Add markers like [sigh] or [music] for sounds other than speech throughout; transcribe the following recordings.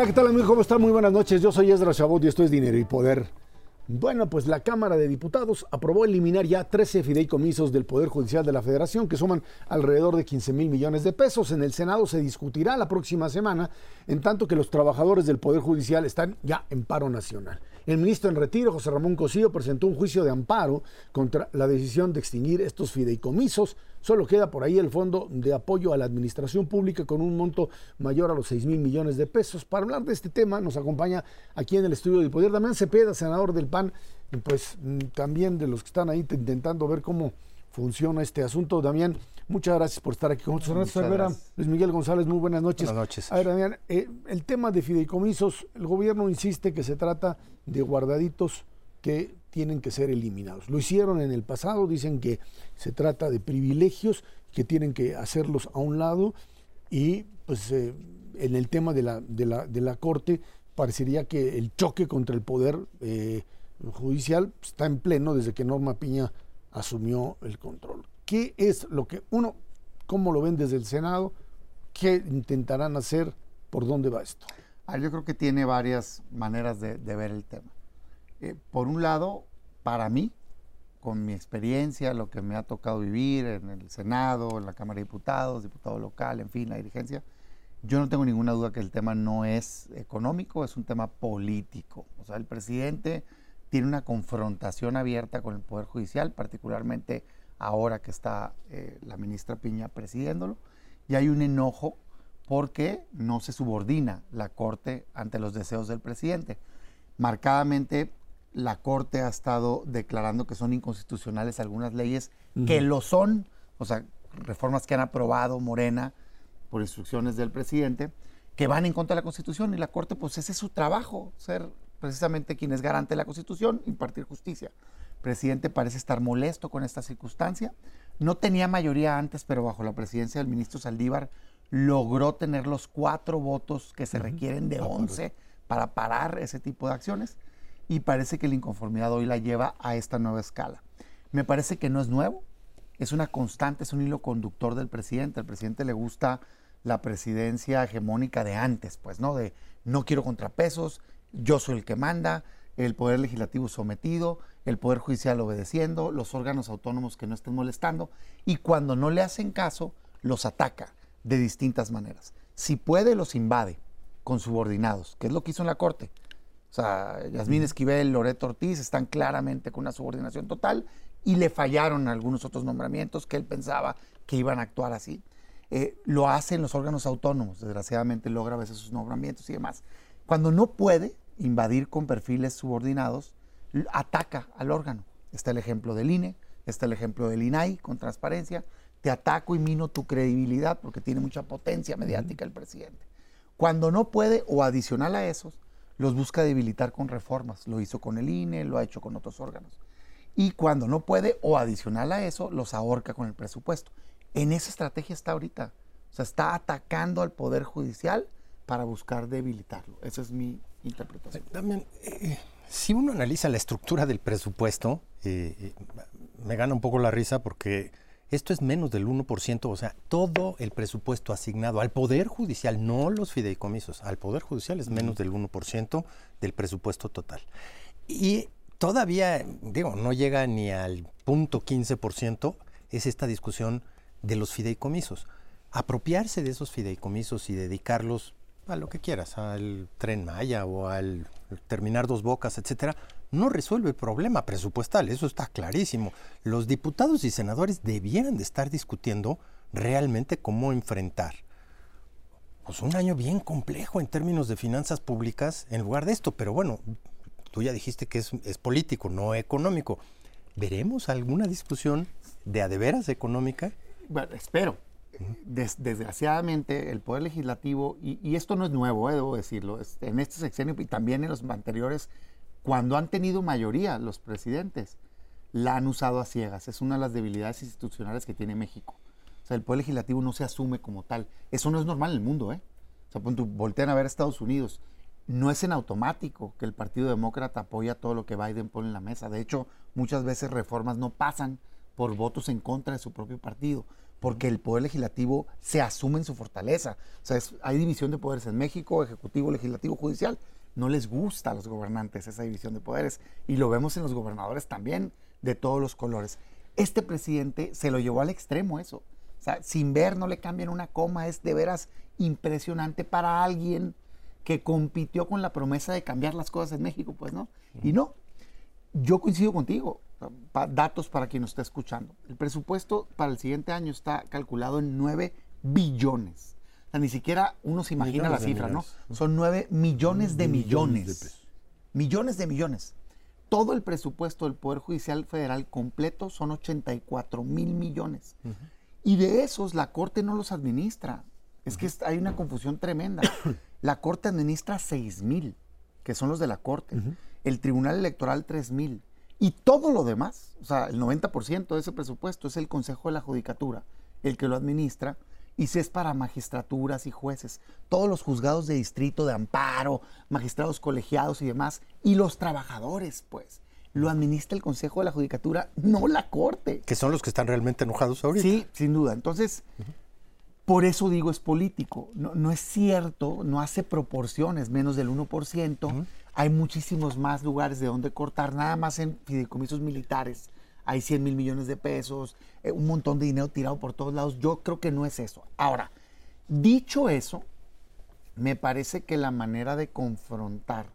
Hola, ¿qué tal amigos? ¿Cómo están? Muy buenas noches. Yo soy Ezra Chabot y esto es Dinero y Poder. Bueno, pues la Cámara de Diputados aprobó eliminar ya 13 fideicomisos del Poder Judicial de la Federación que suman alrededor de 15 mil millones de pesos. En el Senado se discutirá la próxima semana, en tanto que los trabajadores del Poder Judicial están ya en paro nacional. El ministro en retiro, José Ramón Cosío, presentó un juicio de amparo contra la decisión de extinguir estos fideicomisos. Solo queda por ahí el Fondo de Apoyo a la Administración Pública con un monto mayor a los 6 mil millones de pesos. Para hablar de este tema nos acompaña aquí en el estudio de Poder Damián Cepeda, senador del PAN, pues mm, también de los que están ahí intentando ver cómo funciona este asunto. Damián, muchas gracias por estar aquí con nosotros. Luis Miguel González, muy buenas noches. Buenas noches. A ver, Damián, eh, el tema de fideicomisos, el gobierno insiste que se trata de guardaditos que tienen que ser eliminados. Lo hicieron en el pasado, dicen que se trata de privilegios que tienen que hacerlos a un lado y pues eh, en el tema de la, de, la, de la Corte parecería que el choque contra el poder eh, judicial está en pleno desde que Norma Piña asumió el control. ¿Qué es lo que uno, cómo lo ven desde el Senado? ¿Qué intentarán hacer? ¿Por dónde va esto? Ah, yo creo que tiene varias maneras de, ver el tema. Eh, por un lado, para mí, con mi experiencia, lo que me ha tocado vivir en el Senado, en la Cámara de Diputados, diputado local, en fin, la dirigencia, yo no tengo ninguna duda que el tema no es económico, es un tema político. O sea, el presidente tiene una confrontación abierta con el Poder Judicial, particularmente ahora que está eh, la ministra Piña presidiéndolo, y hay un enojo porque no se subordina la Corte ante los deseos del presidente. Marcadamente, la Corte ha estado declarando que son inconstitucionales algunas leyes que lo son, o sea, reformas que han aprobado Morena por instrucciones del presidente, que van en contra de la Constitución y la Corte, pues ese es su trabajo, ser precisamente quien es garante de la Constitución, impartir justicia. El presidente parece estar molesto con esta circunstancia. No tenía mayoría antes, pero bajo la presidencia del ministro Saldívar logró tener los cuatro votos que se requieren de 11 para parar ese tipo de acciones y parece que la inconformidad hoy la lleva a esta nueva escala. Me parece que no es nuevo, es una constante, es un hilo conductor del presidente. Al presidente le gusta la presidencia hegemónica de antes, pues, ¿no? De no quiero contrapesos, yo soy el que manda, el poder legislativo sometido, el poder judicial obedeciendo, los órganos autónomos que no estén molestando, y cuando no le hacen caso, los ataca de distintas maneras. Si puede, los invade con subordinados, que es lo que hizo en la Corte. O sea, Yasmín Esquivel, Loreto Ortiz están claramente con una subordinación total y le fallaron algunos otros nombramientos que él pensaba que iban a actuar así. Eh, lo hacen los órganos autónomos, desgraciadamente logra a veces sus nombramientos y demás. Cuando no puede invadir con perfiles subordinados, ataca al órgano. Está el ejemplo del INE, está el ejemplo del INAI con transparencia. Te ataco y mino tu credibilidad porque tiene mucha potencia mediática el presidente. Cuando no puede, o adicional a esos, los busca debilitar con reformas. Lo hizo con el INE, lo ha hecho con otros órganos. Y cuando no puede, o adicional a eso, los ahorca con el presupuesto. En esa estrategia está ahorita. O sea, está atacando al Poder Judicial para buscar debilitarlo. Esa es mi interpretación. También, eh, si uno analiza la estructura del presupuesto, eh, eh, me gana un poco la risa porque esto es menos del 1%, o sea, todo el presupuesto asignado al Poder Judicial, no los fideicomisos, al Poder Judicial es menos del 1% del presupuesto total. Y todavía, digo, no llega ni al punto 15%, es esta discusión de los fideicomisos. Apropiarse de esos fideicomisos y dedicarlos a lo que quieras, al tren Maya o al terminar dos bocas, etcétera, no resuelve el problema presupuestal, eso está clarísimo. Los diputados y senadores debieran de estar discutiendo realmente cómo enfrentar pues un año bien complejo en términos de finanzas públicas en lugar de esto, pero bueno, tú ya dijiste que es, es político, no económico. ¿Veremos alguna discusión de adeveras económica? Bueno, espero, desgraciadamente el Poder Legislativo, y, esto no es nuevo, eh, debo decirlo, en este sexenio y también en los anteriores, cuando han tenido mayoría los presidentes, la han usado a ciegas. Es una de las debilidades institucionales que tiene México. O sea, el Poder Legislativo no se asume como tal. Eso no es normal en el mundo, ¿eh? O sea, voltean a ver a Estados Unidos. No es en automático que el Partido Demócrata apoya todo lo que Biden pone en la mesa. De hecho, muchas veces reformas no pasan por votos en contra de su propio partido porque el poder legislativo se asume en su fortaleza. O sea, hay división de poderes en México, ejecutivo, legislativo, judicial. No les gusta a los gobernantes esa división de poderes y lo vemos en los gobernadores también de todos los colores. Este presidente se lo llevó al extremo eso. O sea, sin ver, no le cambian una coma, es de veras impresionante para alguien que compitió con la promesa de cambiar las cosas en México, pues no. Y no, yo coincido contigo, datos para quien nos está escuchando. El presupuesto para el siguiente año está calculado en 9 billones. O sea, ni siquiera uno se imagina la cifra, ¿no? Son 9 millones de millones. Millones de millones. Todo el presupuesto del Poder Judicial Federal completo son 84 mil millones. Y de esos la Corte no los administra. Es que hay una confusión tremenda. [coughs] La Corte administra 6 mil, que son los de la Corte. El Tribunal Electoral 3 mil. Y todo lo demás, o sea, el 90% de ese presupuesto es el Consejo de la Judicatura, el que lo administra, y si es para magistraturas y jueces, todos los juzgados de distrito, de amparo, magistrados colegiados y demás, y los trabajadores, pues, lo administra el Consejo de la Judicatura, no la Corte. Que son los que están realmente enojados ahorita. Sí, sin duda. Entonces, por eso digo es político. No, no, es cierto, no hace proporciones, menos del 1%. Hay muchísimos más lugares de donde cortar, nada más en fideicomisos militares. Hay 100 mil millones de pesos, eh, un montón de dinero tirado por todos lados. Yo creo que no es eso. Ahora, dicho eso, me parece que la manera de confrontar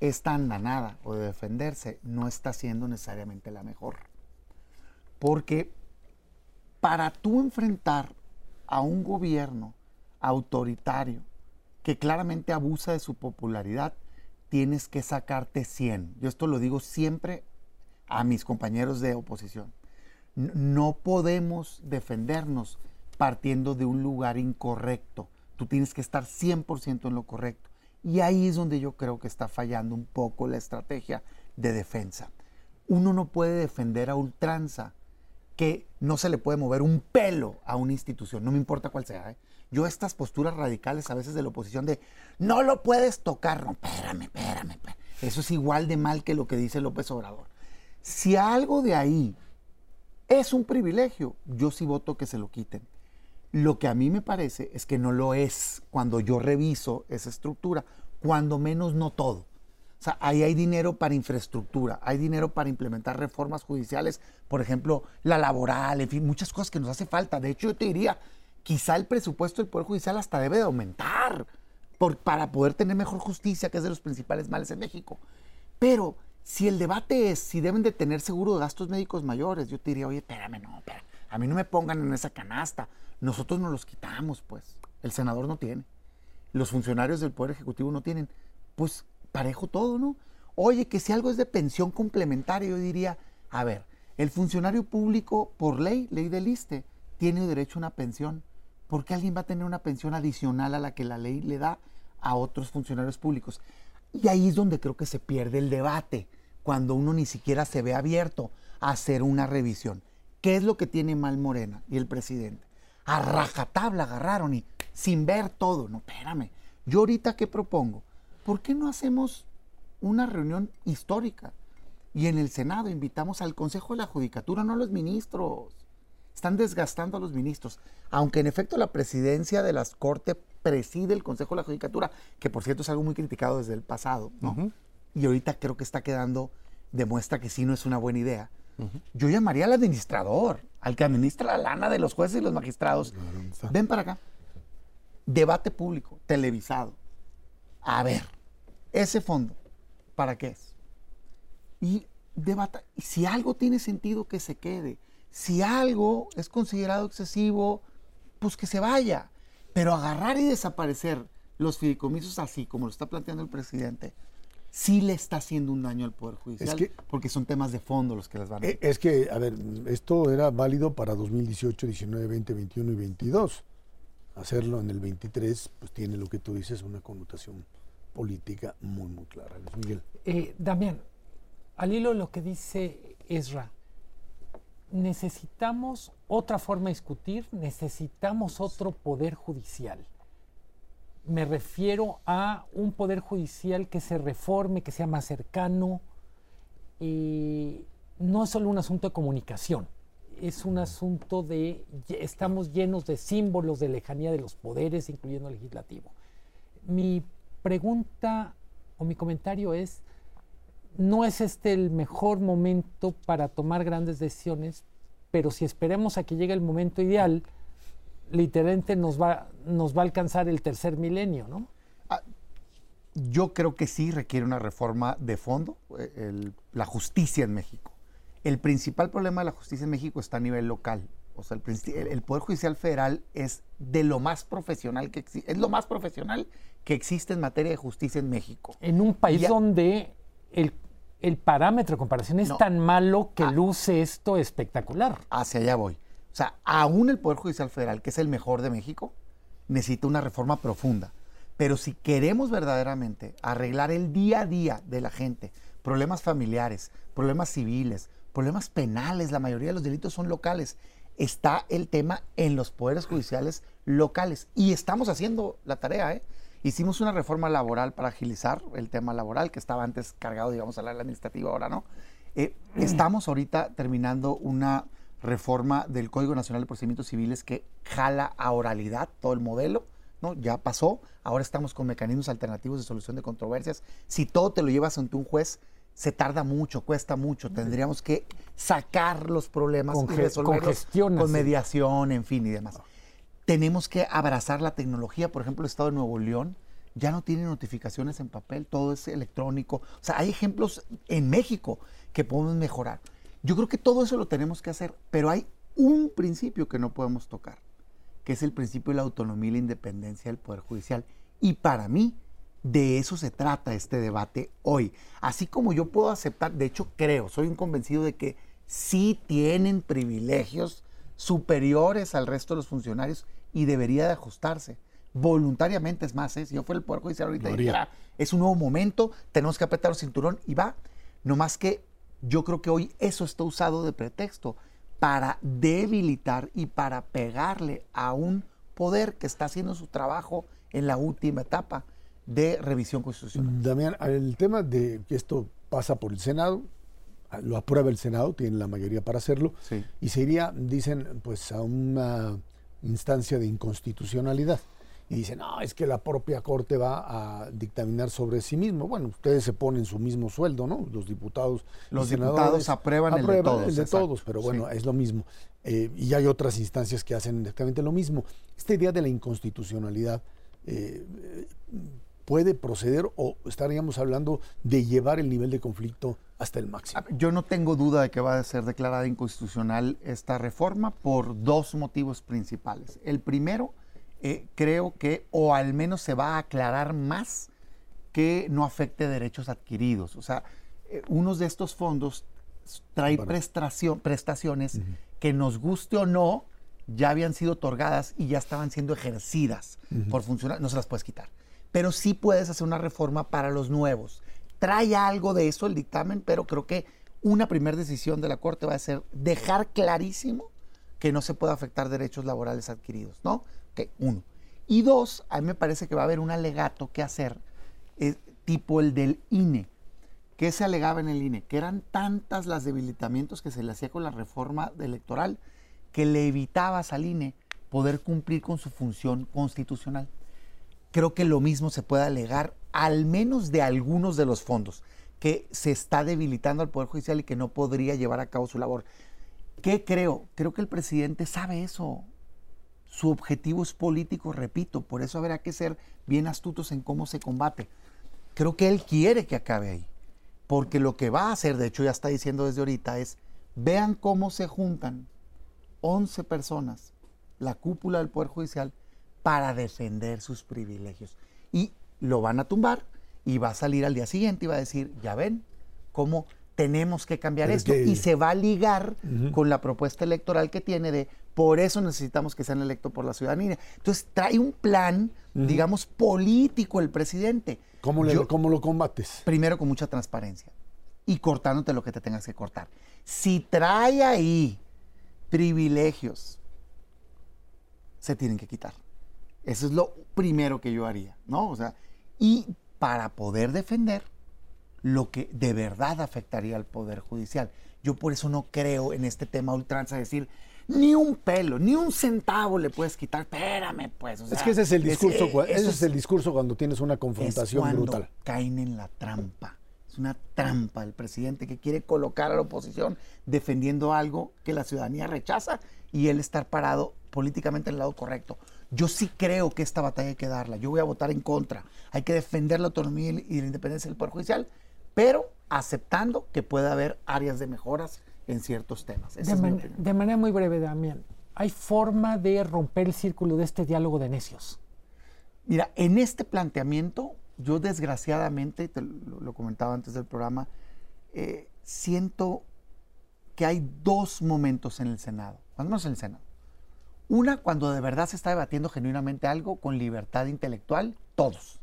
esta andanada o de defenderse no está siendo necesariamente la mejor. Porque para tú enfrentar a un gobierno autoritario que claramente abusa de su popularidad, tienes que sacarte 100. Yo esto lo digo siempre a mis compañeros de oposición. No podemos defendernos partiendo de un lugar incorrecto. Tú tienes que estar 100% en lo correcto. Y ahí es donde yo creo que está fallando un poco la estrategia de defensa. Uno no puede defender a ultranza que no se le puede mover un pelo a una institución, no me importa cuál sea. ¿eh? Yo estas posturas radicales a veces de la oposición de no lo puedes tocar, no, espérame, espérame, espérame. Eso es igual de mal que lo que dice López Obrador. Si algo de ahí es un privilegio, yo sí voto que se lo quiten. Lo que a mí me parece es que no lo es cuando yo reviso esa estructura, cuando menos no todo. O sea, ahí hay dinero para infraestructura, hay dinero para implementar reformas judiciales, por ejemplo, la laboral, en fin, muchas cosas que nos hace falta. De hecho, yo te diría, quizá el presupuesto del Poder Judicial hasta debe de aumentar por, para poder tener mejor justicia, que es de los principales males en México. Pero si el debate es si deben de tener seguro de gastos médicos mayores, yo te diría, oye, espérame, no, espérame, a mí no me pongan en esa canasta. Nosotros nos los quitamos, pues. El senador no tiene. Los funcionarios del Poder Ejecutivo no tienen. Pues parejo todo, ¿no? Oye, que si algo es de pensión complementaria, yo diría, a ver, el funcionario público, por ley, ley del ISTE, tiene derecho a una pensión. ¿Por qué alguien va a tener una pensión adicional a la que la ley le da a otros funcionarios públicos? Y ahí es donde creo que se pierde el debate, cuando uno ni siquiera se ve abierto a hacer una revisión. ¿Qué es lo que tiene mal Morena y el presidente? A rajatabla agarraron y sin ver todo. No, espérame. Yo ahorita qué propongo? ¿Por qué no hacemos una reunión histórica? Y en el Senado invitamos al Consejo de la Judicatura, no a los ministros. Están desgastando a los ministros. Aunque en efecto la presidencia de las Cortes preside el Consejo de la Judicatura, que por cierto es algo muy criticado desde el pasado, ¿no? Y ahorita creo que está quedando, demuestra que sí no es una buena idea. Yo llamaría al administrador, al que administra la lana de los jueces y los magistrados. Ven para acá. Debate público, televisado. A ver, ese fondo, ¿para qué es? y debata. Si algo tiene sentido, que se quede. Si algo es considerado excesivo, pues que se vaya. Pero agarrar y desaparecer los fideicomisos así, como lo está planteando el presidente, sí le está haciendo un daño al Poder Judicial, porque son temas de fondo los que las van a... Eh, es que, a ver, esto era válido para 2018, 19, 20, 21 y 22. Hacerlo en el 23, pues tiene lo que tú dices, una connotación política muy, muy clara. Miguel. Eh, Damián, al hilo de lo que dice Ezra, necesitamos otra forma de discutir, necesitamos otro poder judicial. Me refiero a un poder judicial que se reforme, que sea más cercano. y no es solo un asunto de comunicación. es un asunto de, estamos llenos de símbolos de lejanía de los poderes, incluyendo el legislativo. Mi pregunta o mi comentario es, no es este el mejor momento para tomar grandes decisiones, pero si esperemos a que llegue el momento ideal, literalmente nos va, nos va a alcanzar el tercer milenio, ¿no? Ah, yo creo que sí requiere una reforma de fondo, eh, la justicia en México. El principal problema de la justicia en México está a nivel local. O sea, el, Poder Judicial Federal es de lo más profesional que es lo más profesional que existe en materia de justicia en México. En un país donde el, parámetro de comparación es tan malo que ah. luce esto espectacular. Hacia allá voy. O sea, aún el Poder Judicial Federal, que es el mejor de México, necesita una reforma profunda. Pero si queremos verdaderamente arreglar el día a día de la gente, problemas familiares, problemas civiles, problemas penales, la mayoría de los delitos son locales, está el tema en los poderes judiciales locales. Y estamos haciendo la tarea, ¿eh? Hicimos una reforma laboral para agilizar el tema laboral, que estaba antes cargado, digamos, a la administrativa, ahora no. Eh, [clears throat] estamos ahorita terminando una reforma del Código Nacional de Procedimientos Civiles que jala a oralidad todo el modelo, ¿no? Ya pasó, ahora estamos con mecanismos alternativos de solución de controversias. Si todo te lo llevas ante un juez, se tarda mucho, cuesta mucho. Tendríamos que sacar los problemas y resolverlos con mediación, en fin, y demás. Tenemos que abrazar la tecnología. Por ejemplo, el Estado de Nuevo León ya no tiene notificaciones en papel, todo es electrónico. O sea, hay ejemplos en México que podemos mejorar. Yo creo que todo eso lo tenemos que hacer, pero hay un principio que no podemos tocar, que es el principio de la autonomía y la independencia del Poder Judicial. Y para mí, de eso se trata este debate hoy. Así como yo puedo aceptar, de hecho creo, soy un convencido de que sí tienen privilegios superiores al resto de los funcionarios y debería de ajustarse. Voluntariamente es más, ¿eh? si yo fuera el Poder Judicial ahorita, es un nuevo momento, tenemos que apretar el cinturón y va. No más que yo creo que hoy eso está usado de pretexto para debilitar y para pegarle a un poder que está haciendo su trabajo en la última etapa de revisión constitucional. Damián, el tema de que esto pasa por el Senado, lo aprueba el Senado, tiene la mayoría para hacerlo, y se iría, dicen, pues a una instancia de inconstitucionalidad. Y dicen, no, es que la propia Corte va a dictaminar sobre sí mismo. Bueno, ustedes se ponen su mismo sueldo, ¿no? Los diputados. Los diputados aprueban, el de todos. El de todos, pero bueno, es lo mismo. Eh, y hay otras instancias que hacen exactamente lo mismo. Esta idea de la inconstitucionalidad eh, puede proceder o estaríamos hablando de llevar el nivel de conflicto hasta el máximo? Yo no tengo duda de que va a ser declarada inconstitucional esta reforma por dos motivos principales. El primero, eh, creo que, o al menos se va a aclarar más, que no afecte derechos adquiridos. O sea, eh, unos de estos fondos trae prestaciones que nos guste o no, ya habían sido otorgadas y ya estaban siendo ejercidas por funcionarios, no se las puedes quitar pero sí puedes hacer una reforma para los nuevos. Trae algo de eso el dictamen, pero creo que una primera decisión de la Corte va a ser dejar clarísimo que no se puede afectar derechos laborales adquiridos, ¿no? Que uno. Y dos, a mí me parece que va a haber un alegato que hacer, eh, tipo el del INE. ¿Qué se alegaba en el INE? Que eran tantas las debilitamientos que se le hacía con la reforma electoral que le evitabas al INE poder cumplir con su función constitucional creo que lo mismo se puede alegar al menos de algunos de los fondos, que se está debilitando al Poder Judicial y que no podría llevar a cabo su labor. ¿Qué creo? Creo que el presidente sabe eso. Su objetivo es político, repito, por eso habrá que ser bien astutos en cómo se combate. Creo que él quiere que acabe ahí, porque lo que va a hacer, de hecho ya está diciendo desde ahorita, es vean cómo se juntan 11 personas, la cúpula del Poder Judicial, para defender sus privilegios. Y lo van a tumbar y va a salir al día siguiente y va a decir, ya ven, cómo tenemos que cambiar esto. Y se va a ligar con la propuesta electoral que tiene de, por eso necesitamos que sean electos por la ciudadanía. Entonces trae un plan, digamos, político el presidente. ¿Cómo, ¿Cómo lo combates? Primero con mucha transparencia y cortándote lo que te tengas que cortar. Si trae ahí privilegios, se tienen que quitar. Eso es lo primero que yo haría, ¿no? O sea, y para poder defender lo que de verdad afectaría al Poder Judicial, Yo por eso no creo en este tema ultranza, decir, ni un pelo, ni un centavo le puedes quitar. Espérame, pues. o Es que ese es el discurso, ese es el discurso cuando tienes una es confrontación cuando brutal. caen en la trampa. Es una trampa el presidente que quiere colocar a la oposición defendiendo algo que la ciudadanía rechaza y él estar parado políticamente en el lado correcto. Yo sí creo que esta batalla hay que darla. Yo voy a votar en contra. Hay que defender la autonomía y la independencia del Poder Judicial, pero aceptando que puede haber áreas de mejoras en ciertos temas. De, man- manera muy breve, Damián, ¿hay forma de romper el círculo de este diálogo de necios? Mira, en este planteamiento, yo desgraciadamente, te lo, lo comentaba antes del programa, eh, siento que hay dos momentos en el Senado, cuando menos en el Senado. Una, cuando de verdad se está debatiendo genuinamente algo con libertad intelectual, todos.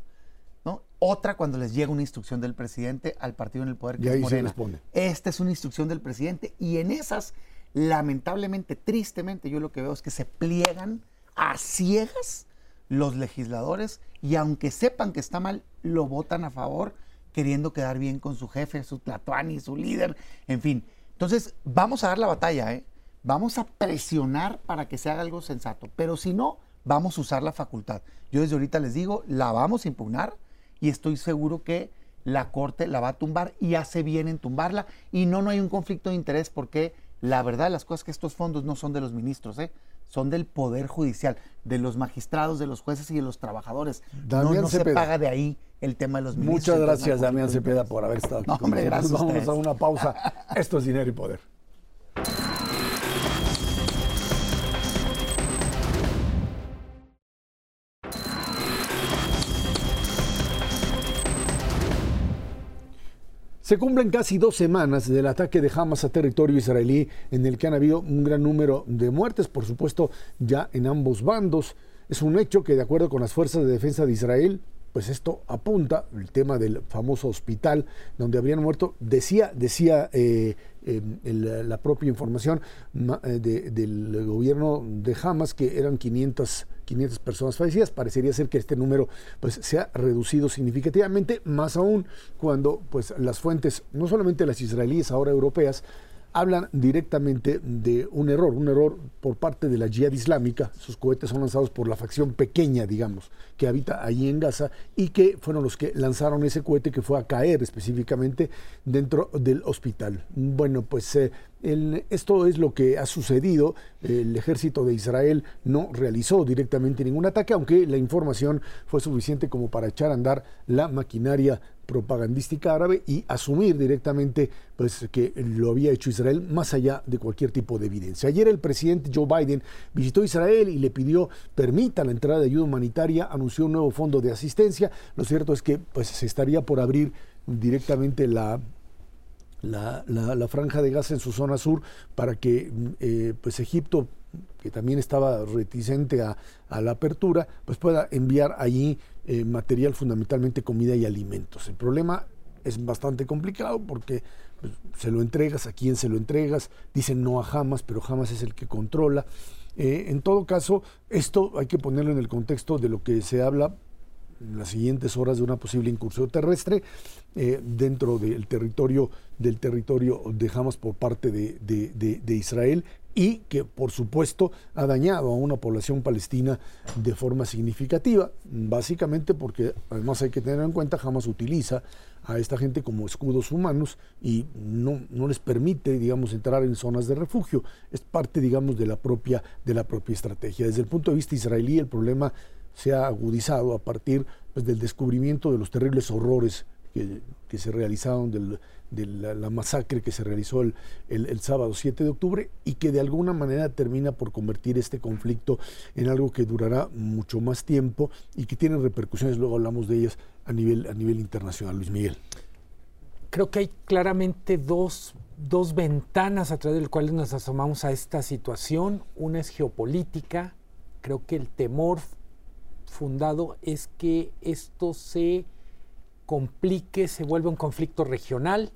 ¿no? Otra, cuando les llega una instrucción del presidente al partido en el poder que Y es ahí se Morena. responde. Esta es una instrucción del presidente y en esas, lamentablemente, tristemente, yo lo que veo es que se pliegan a ciegas los legisladores y aunque sepan que está mal, lo votan a favor queriendo quedar bien con su jefe, su tlatuani, su líder, en fin. Entonces, vamos a dar la batalla, ¿eh? Vamos a presionar para que se haga algo sensato, pero si no, vamos a usar la facultad. Yo desde ahorita les digo, la vamos a impugnar y estoy seguro que la Corte la va a tumbar y hace bien en tumbarla y no, no hay un conflicto de interés porque la verdad las cosas es que estos fondos no son de los ministros, ¿eh? son del Poder Judicial, de los magistrados, de los jueces y de los trabajadores. Damián no no se paga de ahí el tema de los ministros. Muchas gracias, Damián Cepeda, por haber estado aquí. No, hombre, gracias Vamos a una pausa. [laughs] Esto es Dinero y Poder. Se cumplen casi dos semanas del ataque de Hamas a territorio israelí, en el que han habido un gran número de muertes, por supuesto, ya en ambos bandos. Es un hecho que, de acuerdo con las fuerzas de defensa de Israel, pues esto apunta, el tema del famoso hospital donde habrían muerto, decía, decía eh, el- la propia información ma- eh, de- del gobierno de Hamas que eran 500, 500 personas fallecidas. Parecería ser que este número pues, se ha reducido significativamente, más aún cuando pues, las fuentes, no solamente las israelíes, ahora europeas, hablan directamente de un error, un error por parte de la Jihad Islámica. Sus cohetes son lanzados por la facción pequeña, digamos, que habita allí en Gaza y que fueron los que lanzaron ese cohete que fue a caer específicamente dentro del hospital. Bueno, pues eh, esto es lo que ha sucedido. El ejército de Israel no realizó directamente ningún ataque, aunque la información fue suficiente como para echar a andar la maquinaria propagandística árabe y asumir directamente pues, que lo había hecho Israel más allá de cualquier tipo de evidencia. Ayer el presidente Joe Biden visitó Israel y le pidió permita la entrada de ayuda humanitaria, anunció un nuevo fondo de asistencia. Lo cierto es que pues, se estaría por abrir directamente la la, la- franja de Gaza en su zona sur para que eh, pues Egipto, que también estaba reticente a, a la apertura, pues pueda enviar allí eh, material, fundamentalmente comida y alimentos. El problema es bastante complicado porque pues, se lo entregas, a quién se lo entregas, dicen no a Hamas, pero Hamas es el que controla. Eh, en todo caso, esto hay que ponerlo en el contexto de lo que se habla en las siguientes horas de una posible incursión terrestre eh, dentro del territorio del territorio de Hamas por parte de, de- de- Israel y que por supuesto ha dañado a una población palestina de forma significativa, básicamente porque además hay que tener en cuenta Hamas utiliza a esta gente como escudos humanos y no, no les permite, digamos, entrar en zonas de refugio. Es parte, digamos, de la propia, de la propia estrategia. Desde el punto de vista israelí, el problema se ha agudizado a partir pues, del descubrimiento de los terribles horrores que, que se realizaron, del- de la, masacre que se realizó el, el- sábado 7 de octubre y que de alguna manera termina por convertir este conflicto en algo que durará mucho más tiempo y que tiene repercusiones, luego hablamos de ellas a nivel, a nivel internacional. Luis Miguel. creo que hay claramente dos, dos ventanas a través de las cuales nos asomamos a esta situación. Una es geopolítica. Creo que el temor fundado es que esto se complique, se vuelva un conflicto regional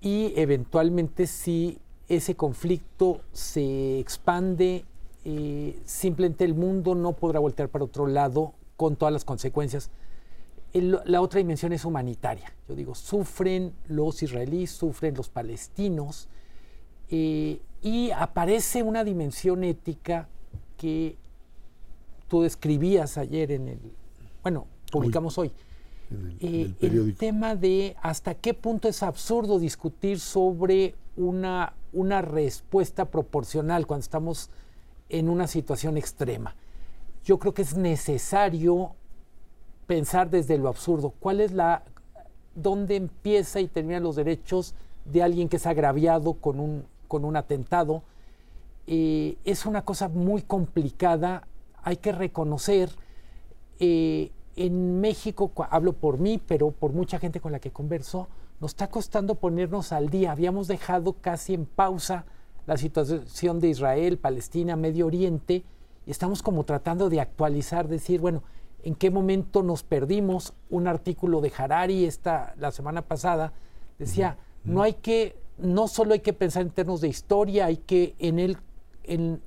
y eventualmente si ese conflicto se expande, eh, simplemente el mundo no podrá voltear para otro lado con todas las consecuencias la otra dimensión es humanitaria. Yo digo, sufren los israelíes, sufren los palestinos, eh, y aparece una dimensión ética que tú describías ayer en el, bueno, publicamos hoy. Eh, el, tema de hasta qué punto es absurdo discutir sobre una, una respuesta proporcional cuando estamos en una situación extrema. Yo creo que es necesario pensar desde lo absurdo. ¿Cuál es la, dónde empieza y termina los derechos de alguien que es agraviado con un, con un atentado? Eh, es una cosa muy complicada. Hay que reconocer eh, en México, hablo por mí, pero por mucha gente con la que converso, nos está costando ponernos al día. Habíamos dejado casi en pausa la situación de Israel, Palestina, Medio Oriente, y estamos como tratando de actualizar, decir, bueno, ¿en qué momento nos perdimos? Un artículo de Harari esta, la semana pasada decía, no hay que, no solo hay que pensar en términos de historia, hay que en el, en,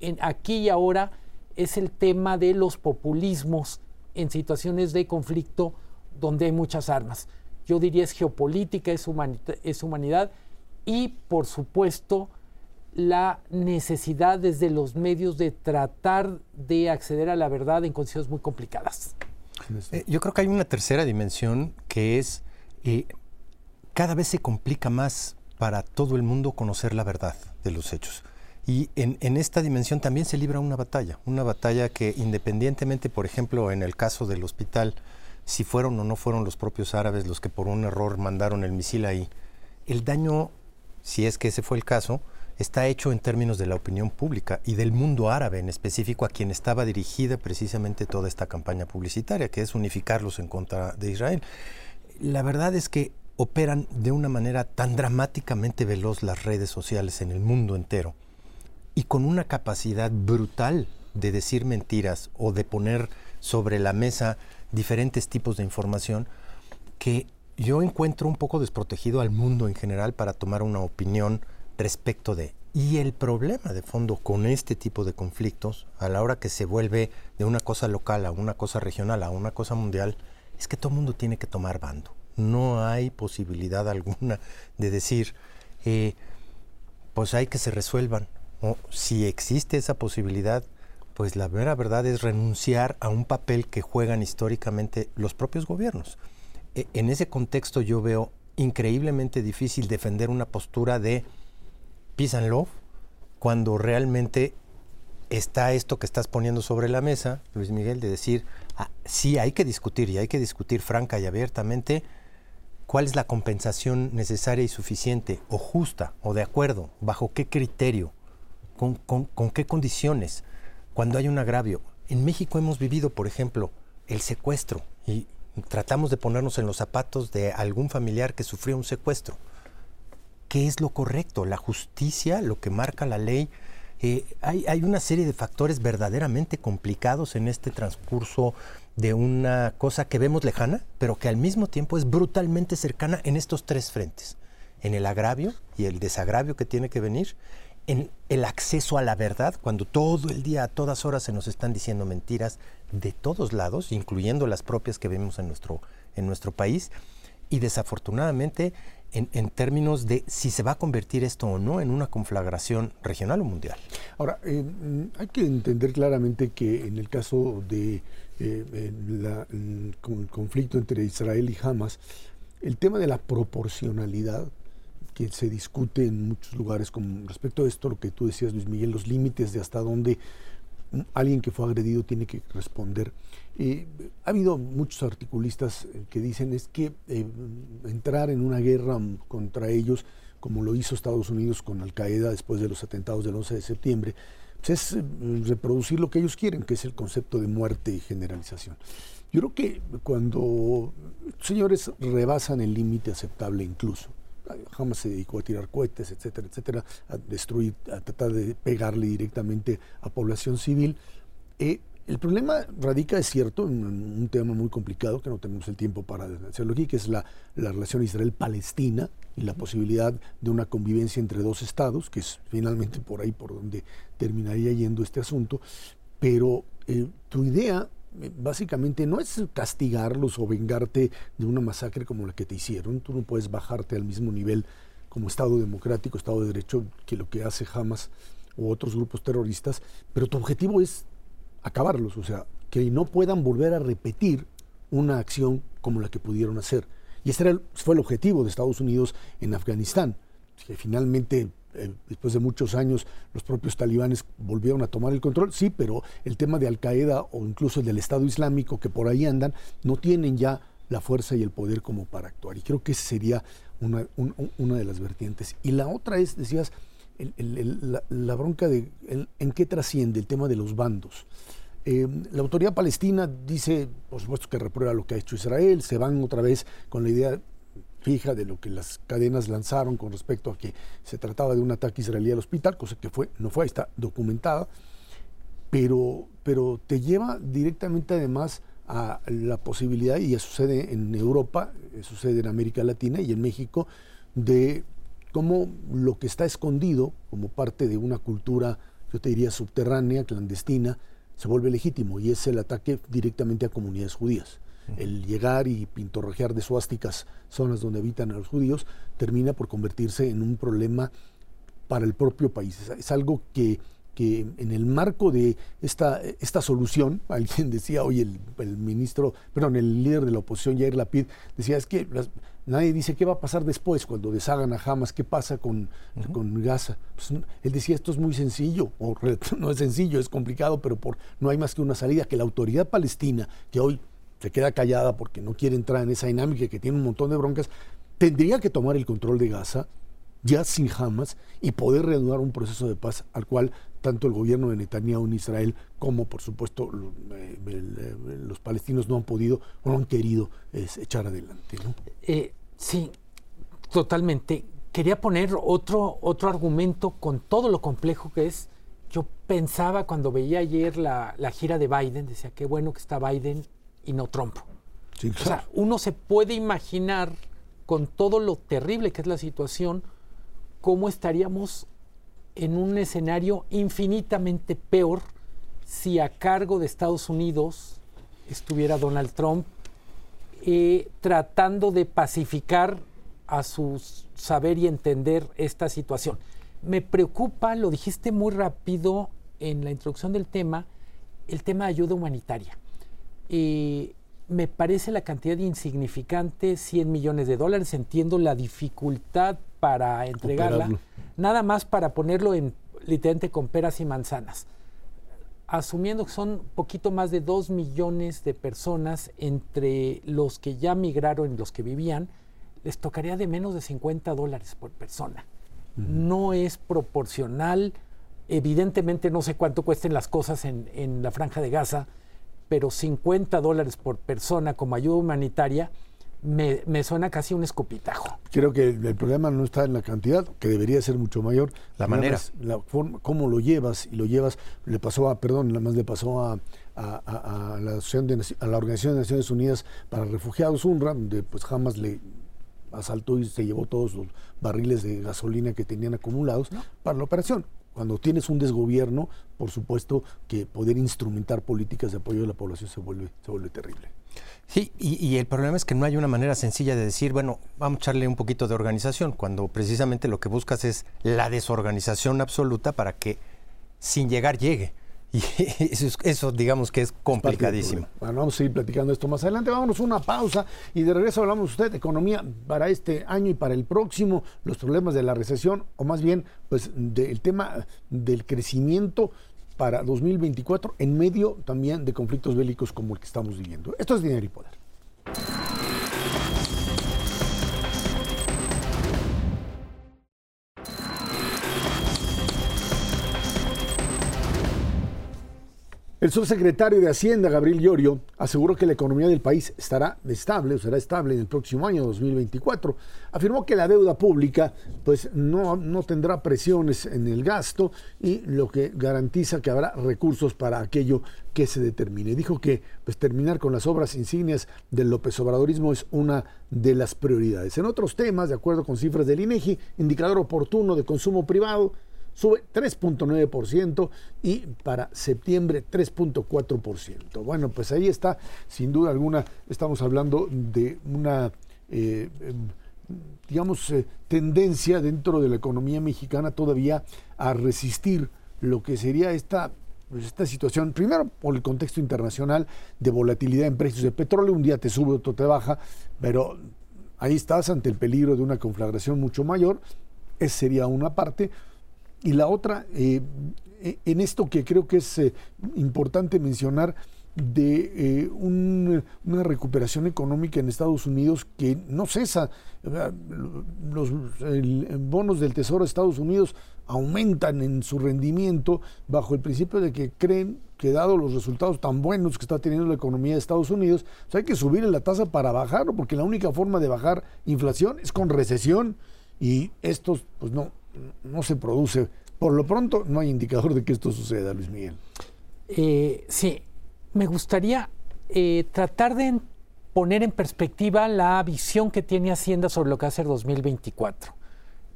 en aquí y ahora es el tema de los populismos en situaciones de conflicto donde hay muchas armas. Yo diría es geopolítica, es, humanidad y por supuesto la necesidad desde los medios de tratar de acceder a la verdad en condiciones muy complicadas. Eh, yo creo que hay una tercera dimensión que es eh, cada vez se complica más para todo el mundo conocer la verdad de los hechos. Y en, esta dimensión también se libra una batalla, una batalla que independientemente, por ejemplo, en el caso del hospital, si fueron o no fueron los propios árabes los que por un error mandaron el misil ahí, el daño, si es que ese fue el caso, está hecho en términos de la opinión pública y del mundo árabe en específico a quien estaba dirigida precisamente toda esta campaña publicitaria, que es unificarlos en contra de Israel. La verdad es que operan de una manera tan dramáticamente veloz las redes sociales en el mundo entero y con una capacidad brutal de decir mentiras o de poner sobre la mesa diferentes tipos de información que yo encuentro un poco desprotegido al mundo en general para tomar una opinión respecto de. Y el problema de fondo con este tipo de conflictos, a la hora que se vuelve de una cosa local a una cosa regional a una cosa mundial, es que todo el mundo tiene que tomar bando. No hay posibilidad [laughs] alguna de decir, eh, pues hay que se resuelvan o si existe esa posibilidad, pues la mera verdad es renunciar a un papel que juegan históricamente los propios gobiernos. E, en ese contexto yo veo increíblemente difícil defender una postura de peace and love cuando realmente está esto que estás poniendo sobre la mesa, Luis Miguel, de decir, ah, sí hay que discutir y hay que discutir franca y abiertamente cuál es la compensación necesaria y suficiente o justa o de acuerdo, bajo qué criterio con, qué condiciones, cuando hay un agravio. En México hemos vivido, por ejemplo, el secuestro y tratamos de ponernos en los zapatos de algún familiar que sufrió un secuestro. ¿Qué es lo correcto? ¿La justicia? ¿Lo que marca la ley? Eh, hay, una serie de factores verdaderamente complicados en este transcurso de una cosa que vemos lejana, pero que al mismo tiempo es brutalmente cercana en estos tres frentes. En el agravio y el desagravio que tiene que venir, en el acceso a la verdad, cuando todo el día, a todas horas se nos están diciendo mentiras de todos lados, incluyendo las propias que vemos en nuestro, en nuestro país, y desafortunadamente en, términos de si se va a convertir esto o no en una conflagración regional o mundial. Ahora, eh, hay que entender claramente que en el caso de eh, conflicto entre Israel y Hamas, el tema de la proporcionalidad que se discute en muchos lugares con respecto a esto, lo que tú decías, Luis Miguel, los límites de hasta dónde alguien que fue agredido tiene que responder. Eh, ha habido muchos articulistas eh, que dicen es que eh, entrar en una guerra contra ellos, como lo hizo Estados Unidos con Al Qaeda después de los atentados del 11 de septiembre, pues es reproducir lo que ellos quieren, que es el concepto de muerte y generalización. Yo creo que cuando señores rebasan el límite aceptable incluso, jamás se dedicó a tirar cohetes, etcétera, etcétera, a destruir, a tratar de pegarle directamente a población civil. Eh, el problema radica, es cierto, en un tema muy complicado que no tenemos el tiempo para hacerlo aquí, que es la, relación Israel-Palestina y la posibilidad de una convivencia entre dos estados, que es finalmente por ahí por donde terminaría yendo este asunto. Pero eh, tu idea básicamente no es castigarlos o vengarte de una masacre como la que te hicieron. Tú no puedes bajarte al mismo nivel como Estado democrático, Estado de Derecho, que lo que hace Hamas u otros grupos terroristas, pero tu objetivo es acabarlos, o sea, que no puedan volver a repetir una acción como la que pudieron hacer. Y ese fue el objetivo de Estados Unidos en Afganistán, que finalmente, eh, después de muchos años, los propios talibanes volvieron a tomar el control, sí, pero el tema de Al Qaeda o incluso el del Estado Islámico que por ahí andan, no tienen ya la fuerza y el poder como para actuar. Y creo que esa sería una, una de las vertientes. Y la otra es, decías, la, bronca de en qué trasciende el tema de los bandos. Eh, la autoridad palestina dice, por supuesto, que reprueba lo que ha hecho Israel, se van otra vez con la idea fija de lo que las cadenas lanzaron con respecto a que se trataba de un ataque israelí al hospital, cosa que fue, no fue, está documentada, pero, pero te lleva directamente además a la posibilidad, y sucede en Europa, sucede en América Latina y en México, de cómo lo que está escondido como parte de una cultura, yo te diría, subterránea, clandestina, se vuelve legítimo y es el ataque directamente a comunidades judías. El llegar y pintorrejear de suásticas zonas donde habitan a los judíos termina por convertirse en un problema para el propio país. Es, algo que, que, en el marco de esta, esta solución, [laughs] alguien decía, oye, el, el, ministro, perdón, el líder de la oposición, Yair Lapid, decía, es que las, Nadie dice qué va a pasar después cuando deshagan a Hamas, qué pasa con, con Gaza. Pues, él decía esto es muy sencillo, o [laughs] no es sencillo, es complicado, pero por, no hay más que una salida, que la autoridad palestina, que hoy se queda callada porque no quiere entrar en esa dinámica, que tiene un montón de broncas, tendría que tomar el control de Gaza, ya sin Hamas, y poder reanudar un proceso de paz al cual tanto el gobierno de Netanyahu en Israel como, por supuesto, eh, eh, los palestinos no han podido o no han querido echar adelante. Eh, Sí, totalmente. Quería poner otro, otro argumento con todo lo complejo que es. Yo pensaba cuando veía ayer la, gira de Biden, decía, qué bueno que está Biden y no Trump. O sea, uno se puede imaginar con todo lo terrible que es la situación, cómo estaríamos en un escenario infinitamente peor si a cargo de Estados Unidos estuviera Donald Trump eh, tratando de pacificar a su saber y entender esta situación. Me preocupa, lo dijiste muy rápido en la introducción del tema, el tema de ayuda humanitaria. Eh, me parece la cantidad insignificante, 100 millones de dólares, entiendo la dificultad para entregarla, nada más para ponerlo en literalmente con peras y manzanas. Asumiendo que son poquito más de dos millones de personas entre los que ya migraron y los que vivían, les tocaría de menos de 50 dólares por persona. No es proporcional. Evidentemente no sé cuánto cuesten las cosas en, en la franja de Gaza, pero 50 dólares por persona como ayuda humanitaria me, suena casi un escopitajo. Creo que el, problema no está en la cantidad, que debería ser mucho mayor. La manera. La forma, cómo lo llevas y lo llevas, le pasó a, perdón, nada más le pasó a, a, la, a la Organización de Naciones Unidas para Refugiados, UNRWA, donde pues jamás le asaltó y se llevó todos los barriles de gasolina que tenían acumulados para la operación. Cuando tienes un desgobierno, por supuesto que poder instrumentar políticas de apoyo a la población se vuelve, se vuelve terrible. Sí, y, el problema es que no hay una manera sencilla de decir, bueno, vamos a echarle un poquito de organización, cuando precisamente lo que buscas es la desorganización absoluta para que sin llegar llegue. Y [laughs] eso, digamos que es complicadísimo. Bueno, vamos a seguir platicando esto más adelante. Vámonos a una pausa y de regreso hablamos usted de economía para este año y para el próximo, los problemas de la recesión o más bien pues del tema del crecimiento para 2024 en medio también de conflictos bélicos como el que estamos viviendo. Esto es Dinero y Poder. El subsecretario de Hacienda, Gabriel Llorio, aseguró que la economía del país estará estable o será estable en el próximo año 2024. Afirmó que la deuda pública pues, no, no tendrá presiones en el gasto y lo que garantiza que habrá recursos para aquello que se determine. Dijo que pues, terminar con las obras insignias del López Obradorismo es una de las prioridades. En otros temas, de acuerdo con cifras del INEGI, indicador oportuno de consumo privado, sube 3.9% y para septiembre 3.4%. Bueno, pues ahí está, sin duda alguna, estamos hablando de una... Eh, em, digamos, eh, tendencia dentro de la economía mexicana todavía a resistir lo que sería esta, pues, esta situación, primero por el contexto internacional de volatilidad en precios de petróleo, un día te sube, otro te baja, pero ahí estás ante el peligro de una conflagración mucho mayor, esa sería una parte. Y la otra, eh, e, en esto que creo que es eh, importante mencionar, de eh, una recuperación económica en Estados Unidos que no cesa. Los bonos del Tesoro de Estados Unidos aumentan en su rendimiento bajo el principio de que creen que dado los resultados tan buenos que está teniendo la economía de Estados Unidos, pues hay que subir la tasa para bajarlo, porque la única forma de bajar inflación es con recesión y esto pues no, no se produce. Por lo pronto no hay indicador de que esto suceda, Luis Miguel. Eh, sí, me gustaría eh, tratar de poner en perspectiva la visión que tiene Hacienda sobre lo que va a ser 2024.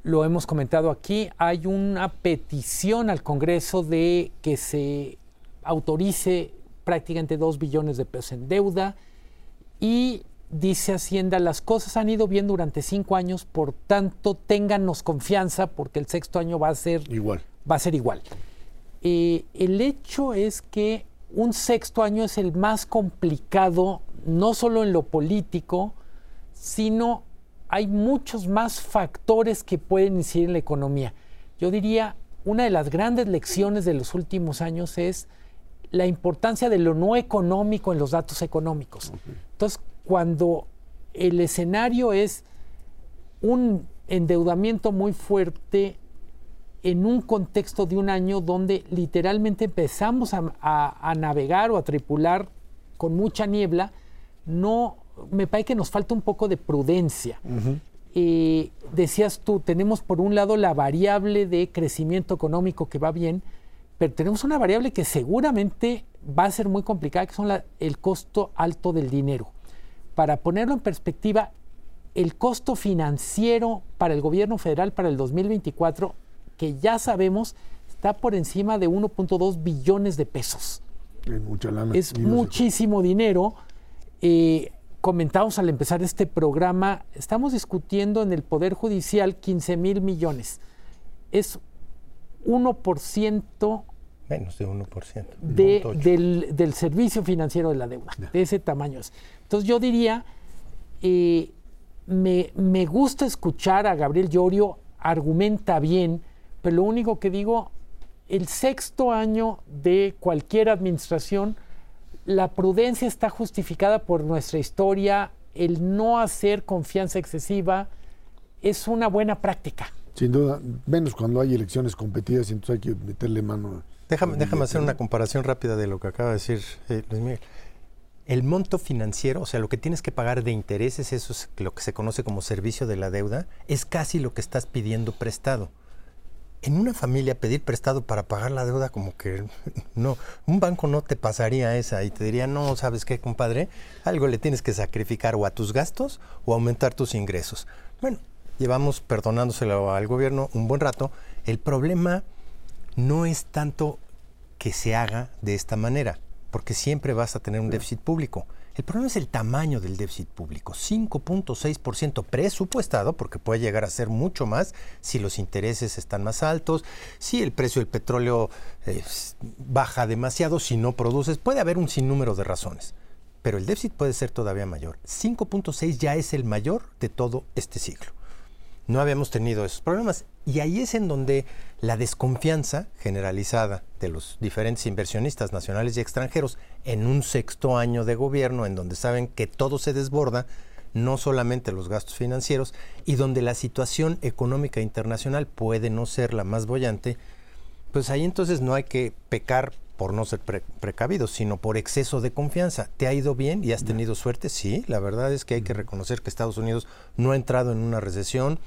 Lo hemos comentado aquí, hay una petición al Congreso de que se autorice prácticamente 2 billones de pesos en deuda y dice Hacienda, las cosas han ido bien durante cinco años, por tanto, téngannos confianza porque el sexto año va a ser igual. Va a ser igual. Eh, el hecho es que un sexto año es el más complicado, no solo en lo político, sino hay muchos más factores que pueden incidir en la economía. Yo diría, una de las grandes lecciones de los últimos años es la importancia de lo no económico en los datos económicos. Entonces, cuando el escenario es un endeudamiento muy fuerte en un contexto de un año donde literalmente empezamos a, navegar o a tripular con mucha niebla, no me parece que nos falta un poco de prudencia. Eh, decías tú, tenemos por un lado la variable de crecimiento económico que va bien, pero tenemos una variable que seguramente va a ser muy complicada, que son el costo alto del dinero. Para ponerlo en perspectiva, el costo financiero para el gobierno federal para el 2024 que ya sabemos está por encima de 1.2 billones de pesos. Es muchísimo dinero. Eh, comentamos al empezar este programa, estamos discutiendo en el Poder Judicial 15 mil millones. Es 1%. Menos de 1%. del, del, servicio financiero de la deuda, de ese tamaño. Entonces yo diría, eh, me, me gusta escuchar a Gabriel Llorio, argumenta bien, pero lo único que digo, el sexto año de cualquier administración, la prudencia está justificada por nuestra historia, el no hacer confianza excesiva es una buena práctica. Sin duda, menos cuando hay elecciones competidas, entonces hay que meterle mano. Déjame, déjame hacer una comparación rápida de lo que acaba de decir eh, Luis Miguel. El monto financiero, o sea, lo que tienes que pagar de intereses, eso es lo que se conoce como servicio de la deuda, es casi lo que estás pidiendo prestado en una familia pedir prestado para pagar la deuda como que [laughs] no, un banco no te pasaría esa y te diría, no, ¿sabes qué, compadre? Algo le tienes que sacrificar o a tus gastos o aumentar tus ingresos. Bueno, llevamos perdonándoselo al gobierno un buen rato. El problema no es tanto que se haga de esta manera, porque siempre vas a tener un déficit público. El problema es el tamaño del déficit público, 5.6% presupuestado, porque puede llegar a ser mucho más si los intereses están más altos, si el precio del petróleo eh, baja demasiado, si no produces, puede haber un sinnúmero de razones. Pero el déficit puede ser todavía mayor. 5.6 ya es el mayor de todo este siglo no habíamos tenido esos problemas. Y ahí es en donde la desconfianza generalizada de los diferentes inversionistas nacionales y extranjeros en un sexto año de gobierno, en donde saben que todo se desborda, no solamente los gastos financieros, y donde la situación económica internacional puede no ser la más bollante, pues ahí entonces no hay que pecar por no ser precavidos, sino por exceso de confianza. ¿Te ha ido bien y has tenido suerte? Sí, la verdad es que hay que reconocer que Estados Unidos no ha entrado en una recesión,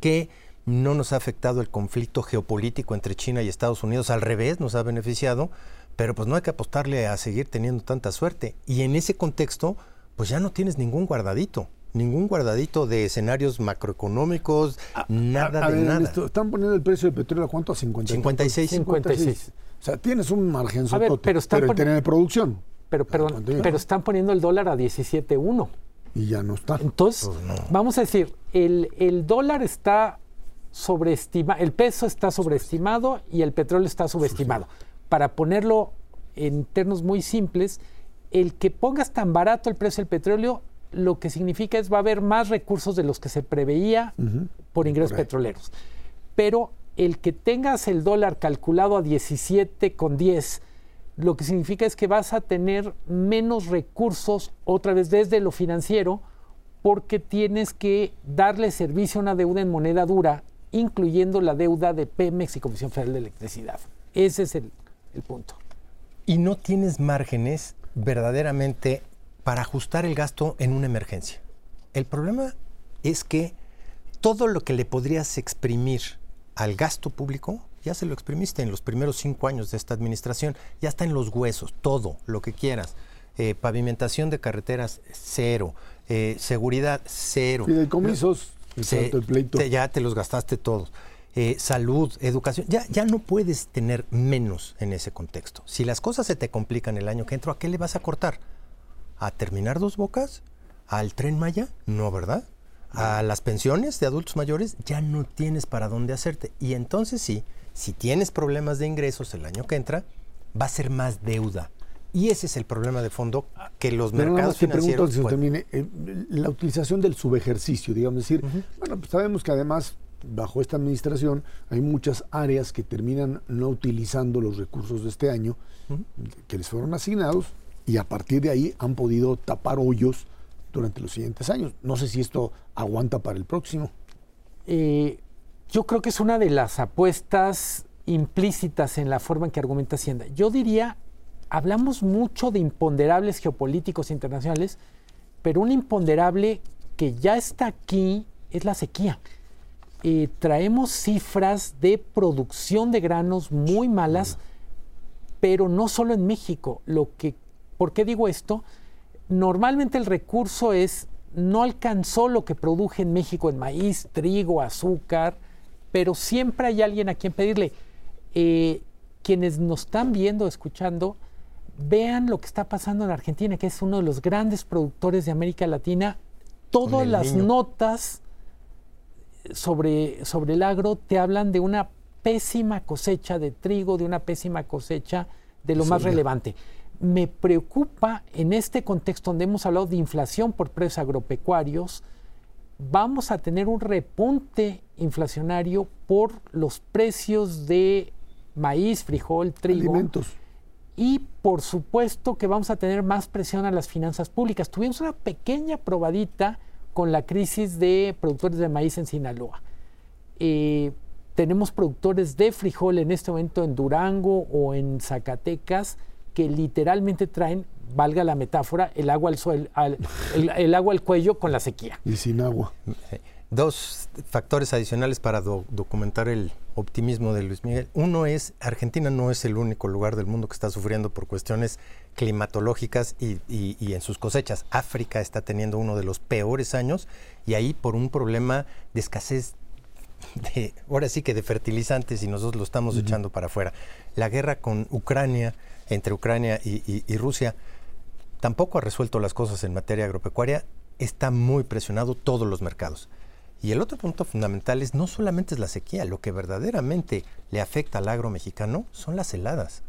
que no nos ha afectado el conflicto geopolítico entre China y Estados Unidos, al revés, nos ha beneficiado, pero pues no hay que apostarle a seguir teniendo tanta suerte. Y en ese contexto, pues ya no tienes ningún guardadito ningún guardadito de escenarios macroeconómicos, nada de nada. están poniendo el precio del petróleo a cuánto? A 56. 56. O sea, tienes un margen sotote, pero, están pero el tener producción. Pero, pero están poniendo el dólar a 17.1. Y ya no está. Entonces, Pues vamos a decir, el, el dólar está sobreestimado, el peso está sobreestimado y el petróleo está subestimado. Para ponerlo en términos muy simples, el que pongas tan barato el precio del petróleo, lo que significa es va a haber más recursos de los que se preveía por ingresos petroleros. Pero el que tengas el dólar calculado a 17,10, lo que significa es que vas a tener menos recursos otra vez desde lo financiero porque tienes que darle servicio a una deuda en moneda dura, incluyendo la deuda de Pemex y Comisión Federal de Electricidad. Ese es el, el punto. Y no tienes márgenes verdaderamente para ajustar el gasto en una emergencia. El problema es que todo lo que le podrías exprimir al gasto público, ya se lo exprimiste en los primeros cinco años de esta administración, ya está en los huesos, todo lo que quieras. Eh, pavimentación de carreteras, cero. Eh, seguridad, cero. Fideicomisos, Se- tanto el pleito. te- ya te los gastaste todos. Eh, salud, educación, ya, ya no puedes tener menos en ese contexto. Si las cosas se te complican el año que entra, ¿a qué le vas a cortar? ¿A terminar dos bocas? ¿Al tren Maya? No, ¿verdad? ¿A las pensiones de adultos mayores? Ya no tienes para dónde hacerte. Y entonces sí, si tienes problemas de ingresos el año que entra, va a ser más deuda. Y ese es el problema de fondo que los Pero mercados te pregunto financieros... que pueden- termine, eh, la utilización del subejercicio, digamos, decir, bueno, pues sabemos que además bajo esta administración hay muchas áreas que terminan no utilizando los recursos de este año que les fueron asignados y a partir de ahí han podido tapar hoyos durante los siguientes años. No sé si esto aguanta para el próximo. Eh, yo creo que es una de las apuestas implícitas en la forma en que argumenta Hacienda. Yo diría, hablamos mucho de imponderables geopolíticos internacionales, pero un imponderable que ya está aquí es la sequía. Eh, traemos cifras de producción de granos muy malas, pero no solo en México. Lo que, ¿Por qué digo esto? Normalmente el recurso es, no alcanzó lo que produje en México en maíz, trigo, azúcar, pero siempre hay alguien a quien pedirle. Eh, quienes nos están viendo, escuchando, vean lo que está pasando en Argentina, que es uno de los grandes productores de América Latina. Todas las niño. notas sobre, sobre el agro te hablan de una pésima cosecha de trigo, de una pésima cosecha de lo más relevante. Me preocupa en este contexto donde hemos hablado de inflación por precios agropecuarios, vamos a tener un repunte inflacionario por los precios de maíz, frijol, trigo. Alimentos. Y por supuesto que vamos a tener más presión a las finanzas públicas. Tuvimos una pequeña probadita con la crisis de productores de maíz en Sinaloa. Eh, tenemos productores de frijol en este momento en Durango o en Zacatecas que literalmente traen, valga la metáfora, el agua al, suel- al- el- el agua al cuello con la sequía. Y sin agua. Dos factores adicionales para do- documentar el optimismo de Luis Miguel. Uno es, Argentina no es el único lugar del mundo que está sufriendo por cuestiones climatológicas y, y- y en sus cosechas. África está teniendo uno de los peores años y ahí por un problema de escasez de, ahora sí que de fertilizantes y nosotros lo estamos echando para afuera. La guerra con Ucrania, entre Ucrania y Rusia, tampoco ha resuelto las cosas en materia agropecuaria, está muy presionado todos los mercados. Y el otro punto fundamental es no solamente es la sequía, lo que verdaderamente le afecta al agro mexicano son las heladas.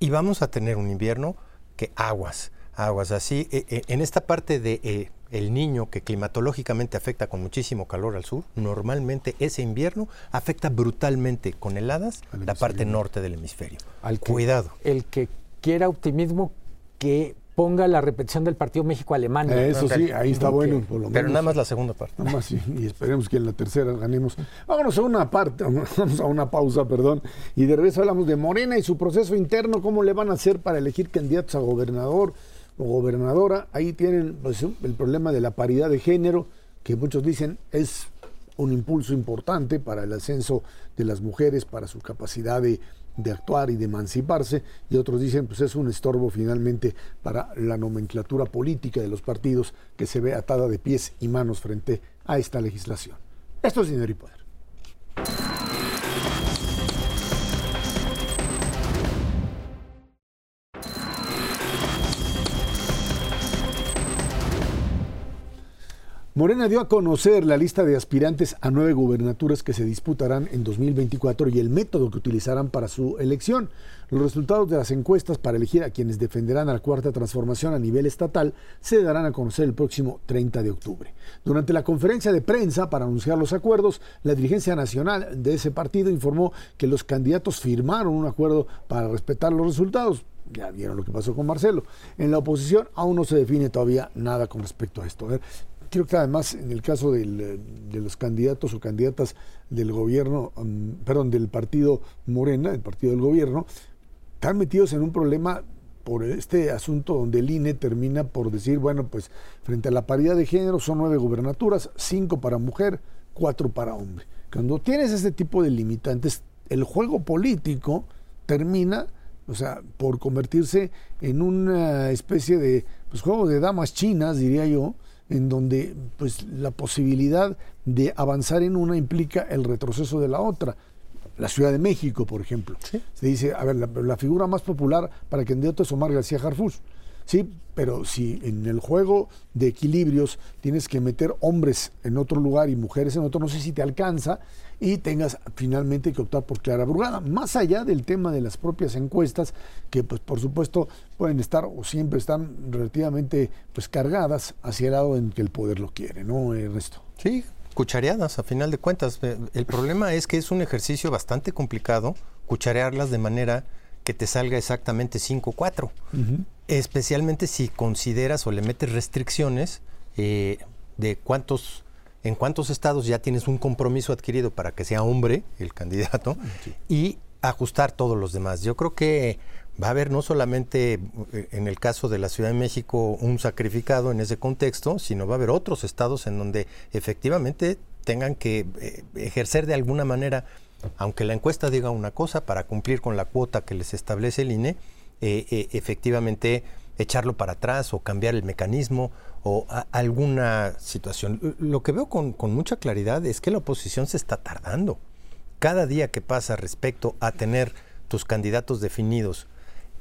Y vamos a tener un invierno que aguas, aguas así. eh, eh, en esta parte de eh, el niño que climatológicamente afecta con muchísimo calor al sur, normalmente ese invierno afecta brutalmente con heladas la parte norte del hemisferio. Al que- Cuidado. El que quiera optimismo, que ponga la repetición del partido México-Alemania. Eso sí, ahí está bueno, por lo menos. Pero nada más la segunda parte. Nada más, y, y esperemos que en la tercera ganemos. Vámonos a una parte, [laughs] vamos a una pausa, perdón. Y de regreso hablamos de Morena y su proceso interno, cómo le van a hacer para elegir candidatos a gobernador o gobernadora. Ahí tienen pues, el problema de la paridad de género, que muchos dicen es un impulso importante para el ascenso de las mujeres, para su capacidad de, de actuar y de emanciparse, y otros dicen pues es un estorbo finalmente para la nomenclatura política de los partidos que se ve atada de pies y manos frente a esta legislación. Esto es dinero y poder. Morena dio a conocer la lista de aspirantes a nueve gubernaturas que se disputarán en 2024 y el método que utilizarán para su elección. Los resultados de las encuestas para elegir a quienes defenderán a la cuarta transformación a nivel estatal se darán a conocer el próximo 30 de octubre. Durante la conferencia de prensa para anunciar los acuerdos, la dirigencia nacional de ese partido informó que los candidatos firmaron un acuerdo para respetar los resultados. Ya vieron lo que pasó con Marcelo. En la oposición aún no se define todavía nada con respecto a esto. A ver, creo que además en el caso eh, de los candidatos o candidatas del gobierno, um, perdón, del partido Morena, del partido del gobierno, están metidos en un problema por este asunto donde el INE termina por decir, bueno, pues frente a la paridad de género son nueve gubernaturas, cinco para mujer, cuatro para hombre. Cuando tienes este tipo de limitantes, el juego político termina, o sea, por convertirse en una especie de pues, juego de damas chinas, diría yo, en donde pues la posibilidad de avanzar en una implica el retroceso de la otra. La Ciudad de México, por ejemplo. Se dice, a ver, la, figura más popular para candidato es Omar García Harfuch. Sí, pero si en el juego de equilibrios tienes que meter hombres en otro lugar y mujeres en otro, no sé si te alcanza y tengas finalmente que optar por Clara Brugada, más allá del tema de las propias encuestas, que pues por supuesto pueden estar o siempre están relativamente pues cargadas hacia el lado en que el poder lo quiere, ¿no, Ernesto? Sí, cuchareadas a final de cuentas. Eh, el problema es que es un ejercicio bastante complicado cucharearlas de manera que te salga exactamente 5-4. Especialmente si consideras o le metes restricciones eh, de cuántos en cuántos estados ya tienes un compromiso adquirido para que sea hombre el candidato y ajustar todos los demás. Yo creo que va a haber no solamente eh, en el caso de la Ciudad de México un sacrificado en ese contexto, sino va a haber otros estados en donde efectivamente tengan que eh, ejercer de alguna manera, aunque la encuesta diga una cosa, para cumplir con la cuota que les establece el INE, eh, efectivamente echarlo para atrás o cambiar el mecanismo o alguna situación. Lo que veo con, mucha claridad es que la oposición se está tardando. Cada día que pasa respecto a tener tus candidatos definidos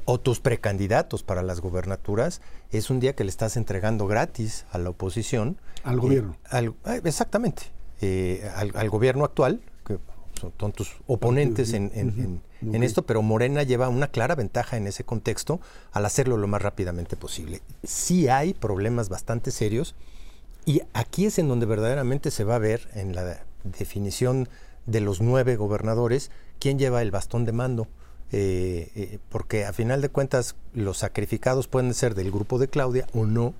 o tus precandidatos para las gobernaturas, es un día que le estás entregando gratis a la oposición. Al gobierno. Eh, exactamente. Eh, al, gobierno actual, que son tus oponentes en, esto, pero Morena lleva una clara ventaja en ese contexto al hacerlo lo más rápidamente posible. Sí hay problemas bastante serios y aquí es en donde verdaderamente se va a ver en la definición de los nueve gobernadores quién lleva el bastón de mando. Eh, eh, porque a final de cuentas los sacrificados pueden ser del grupo de Claudia o no,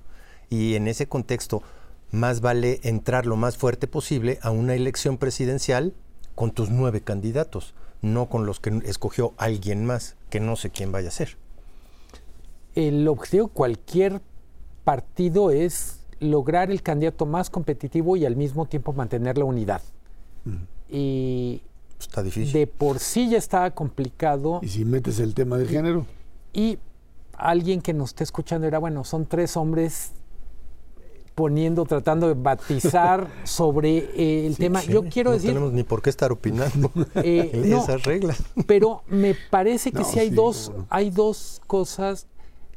y en ese contexto más vale entrar lo más fuerte posible a una elección presidencial con tus nueve candidatos, no con los que escogió alguien más, que no sé quién vaya a ser. El objetivo de cualquier partido es lograr el candidato más competitivo y al mismo tiempo mantener la unidad. Y está difícil. De por sí ya está complicado. ¿Y si metes el tema de género? Y alguien que nos esté escuchando era, bueno, son tres hombres poniendo, tratando de batizar [laughs] sobre eh, el tema. Yo quiero no decir... No tenemos ni por qué estar opinando [laughs] eh, [laughs] en esas reglas. Pero me parece que sí hay dos, hay dos cosas.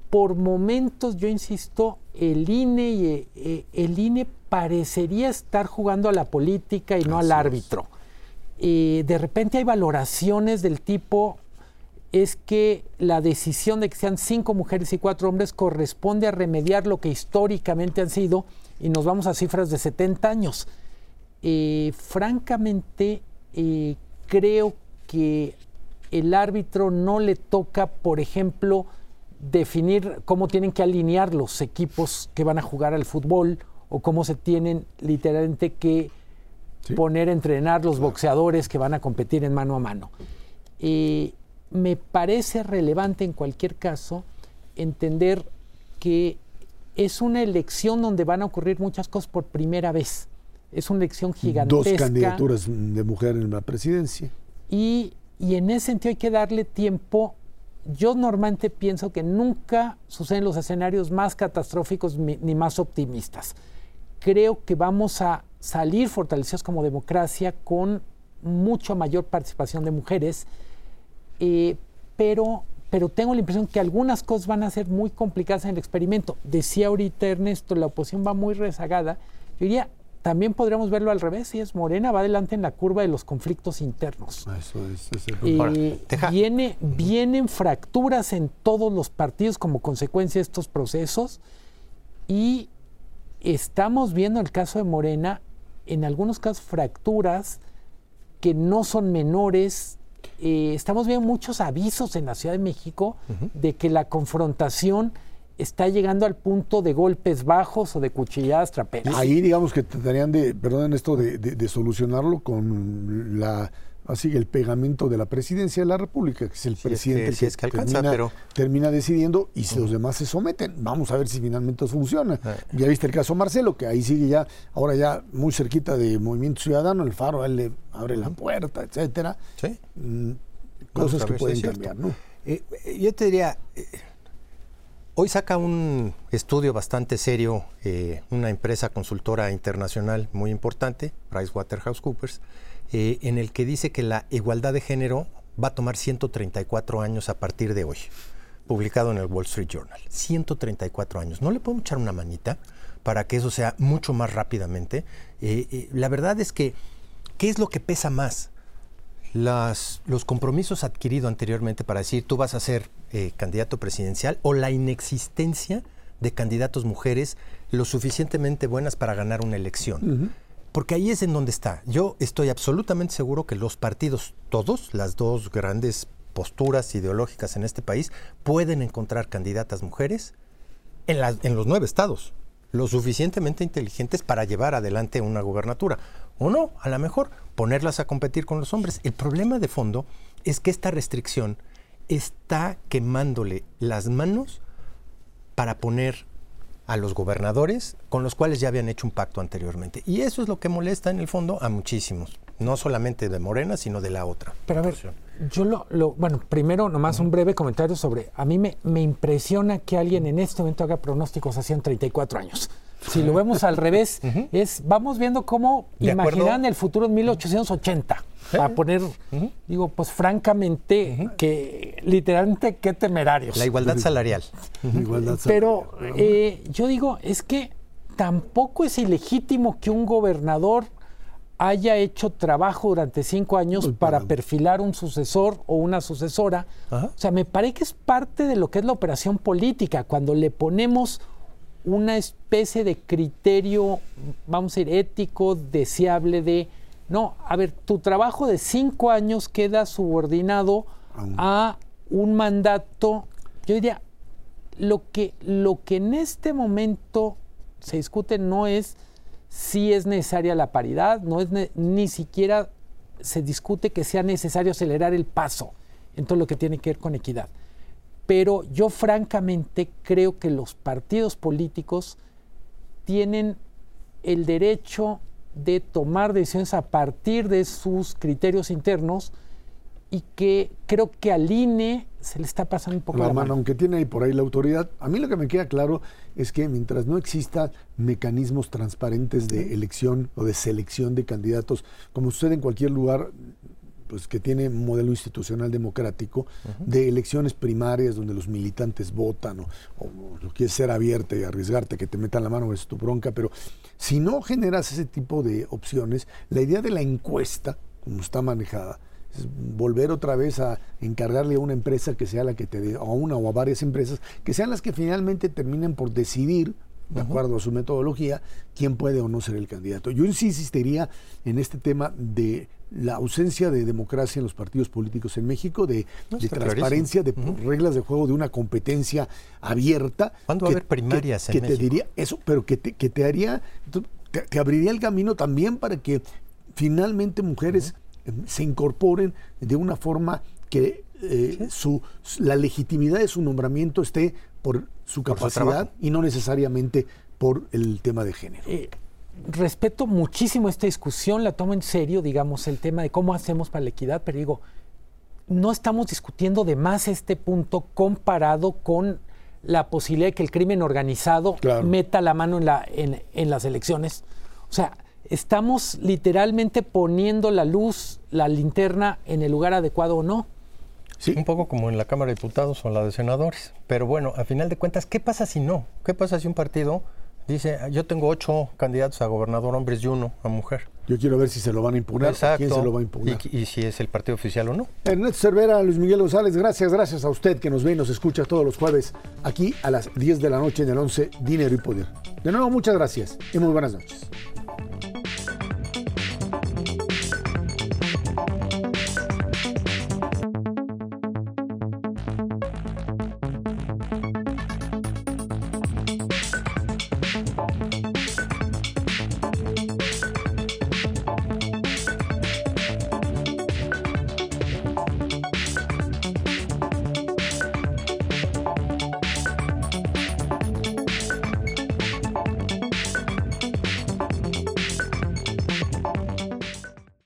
Por momentos, yo insisto, el INE y eh, el INE parecería estar jugando a la política y no al árbitro. de repente hay valoraciones del tipo es que la decisión de que sean cinco mujeres y cuatro hombres corresponde a remediar lo que históricamente han sido, y nos vamos a cifras de 70 años. Eh, francamente, eh, creo que el árbitro no le toca, por ejemplo, definir cómo tienen que alinear los equipos que van a jugar al fútbol o cómo se tienen literalmente que poner a entrenar los boxeadores que van a competir en mano a mano. Eh, me parece relevante en cualquier caso entender que es una elección donde van a ocurrir muchas cosas por primera vez. Es una elección gigantesca. Dos candidaturas de mujer en la presidencia. Y, en ese sentido hay que darle tiempo. Yo normalmente pienso que nunca suceden los escenarios más catastróficos ni más optimistas. Creo que vamos a salir fortalecidos como democracia con mucha mayor participación de mujeres eh, pero, pero tengo la impresión que algunas cosas van a ser muy complicadas en el experimento. Decía ahorita Ernesto, la oposición va muy rezagada Yo diría, también podríamos verlo al revés, si es Morena, va adelante en la curva de los conflictos internos. Eso es, el Eh, viene, vienen fracturas en todos los partidos como consecuencia de estos procesos y estamos viendo el caso de Morena, en algunos casos fracturas que no son menores. Eh, estamos viendo muchos avisos en la Ciudad de México de que la confrontación está llegando al punto de golpes bajos o de cuchilladas traperas. Ahí digamos que tratarían de, perdón, esto de, de- de solucionarlo con la así el pegamento de la presidencia de la República, que es el Si es que- presidente si es que alcanza, termina, pero- termina decidiendo y si los demás se someten. Vamos a ver si finalmente eso funciona. Eh. Ya viste el caso Marcelo, que ahí sigue ya, ahora ya muy cerquita de Movimiento Ciudadano, el Faro, él le abre la puerta, etcétera. Sí. Mm, Cosas que pueden cambiar, ¿no? Eh, eh, yo te diría, eh, hoy saca un estudio bastante serio eh, una empresa consultora internacional muy importante, PricewaterhouseCoopers, eh, en el que dice que la igualdad de género va a tomar 134 años a partir de hoy, publicado en el Wall Street Journal. 134 años. ¿No le podemos echar una manita para que eso sea mucho más rápidamente? Eh, eh, la verdad es que, ¿qué es lo que pesa más? los compromisos adquiridos anteriormente para decir tú vas a ser eh, candidato presidencial o la inexistencia de candidatos mujeres lo suficientemente buenas para ganar una elección. Porque ahí es en donde está. Yo estoy absolutamente seguro que los partidos, todos, las dos grandes posturas ideológicas en este país, pueden encontrar candidatas mujeres en, en los nueve estados, lo suficientemente inteligentes para llevar adelante una gubernatura. O no, a lo mejor ponerlas a competir con los hombres. El problema de fondo es que esta restricción está quemándole las manos para poner a los gobernadores con los cuales ya habían hecho un pacto anteriormente. Y eso es lo que molesta en el fondo a muchísimos, no solamente de Morena, sino de la otra. Pero a ver, yo lo, lo- bueno, primero nomás un breve comentario sobre, a mí me, me impresiona que alguien en este momento haga pronósticos hace 34 años. Si lo vemos al revés, [laughs] es, vamos viendo cómo De acuerdo. el futuro en 1880. Para poner, digo, pues francamente, que literalmente qué temerarios. La igualdad salarial. Igualdad Pero salarial. eh, yo digo, es que tampoco es ilegítimo que un gobernador haya hecho trabajo durante cinco años Muy para perfilar un sucesor o una sucesora. Ajá. O sea, me parece que es parte de lo que es la operación política, cuando le ponemos una especie de criterio, vamos a decir, ético, deseable de, no, a ver, tu trabajo de cinco años queda subordinado A un- mandato, yo diría, lo que, lo que en este momento se discute no es si es necesaria la paridad, no es ni siquiera se discute que sea necesario acelerar el paso en todo lo que tiene que ver con equidad. Pero yo francamente creo que los partidos políticos tienen el derecho de tomar decisiones a partir de sus criterios internos y que creo que al INE se le está pasando un poco la la, mano, mano. aunque tiene ahí por ahí la autoridad. A mí lo que me queda claro es que mientras no exista mecanismos transparentes de elección o de selección de candidatos, como sucede en cualquier lugar pues que tiene un modelo institucional democrático, de elecciones primarias donde los militantes votan o, o lo quieres ser abierta y arriesgarte que te metan la mano, es tu bronca, pero si no generas ese tipo de opciones, la idea de la encuesta, como está manejada, es volver otra vez a encargarle a una empresa que sea la que te dé, a una o a varias empresas, que sean las que finalmente terminen por decidir, de acuerdo a su metodología, quién puede o no ser el candidato. Yo sí insistiría en este tema de la ausencia de democracia en los partidos políticos en México, de, No, de está transparencia, de reglas de juego, de una competencia abierta. ¿Cuándo va a haber primarias en que te diría eso, pero que te, que te haría, te, te abriría el camino también para que finalmente mujeres eh, se incorporen de una forma que eh, su- la legitimidad de su nombramiento esté por su Por su capacidad y no necesariamente por el tema de género. Eh, respeto muchísimo esta discusión, la tomo en serio, digamos, el tema de cómo hacemos para la equidad, pero digo, no estamos discutiendo de más este punto comparado con la posibilidad de que el crimen organizado Claro. meta la mano en, la, en, en las elecciones. O sea, estamos literalmente poniendo la luz, la linterna en el lugar adecuado o no. Sí, Un poco como en la Cámara de Diputados o en la de Senadores. Pero bueno, a final de cuentas, ¿qué pasa si no? ¿Qué pasa si un partido Dice, yo tengo ocho candidatos a gobernador, hombres y uno a mujer. Yo quiero ver si se lo van a impugnar. Exacto. ¿Quién se lo va a impugnar? Y, y si es el partido oficial o no. Ernesto Cervera, Luis Miguel González, gracias, gracias a usted que nos ve y nos escucha todos los jueves aquí a las 10 de la noche en el 11 Dinero y Poder. De nuevo, muchas gracias y muy buenas noches.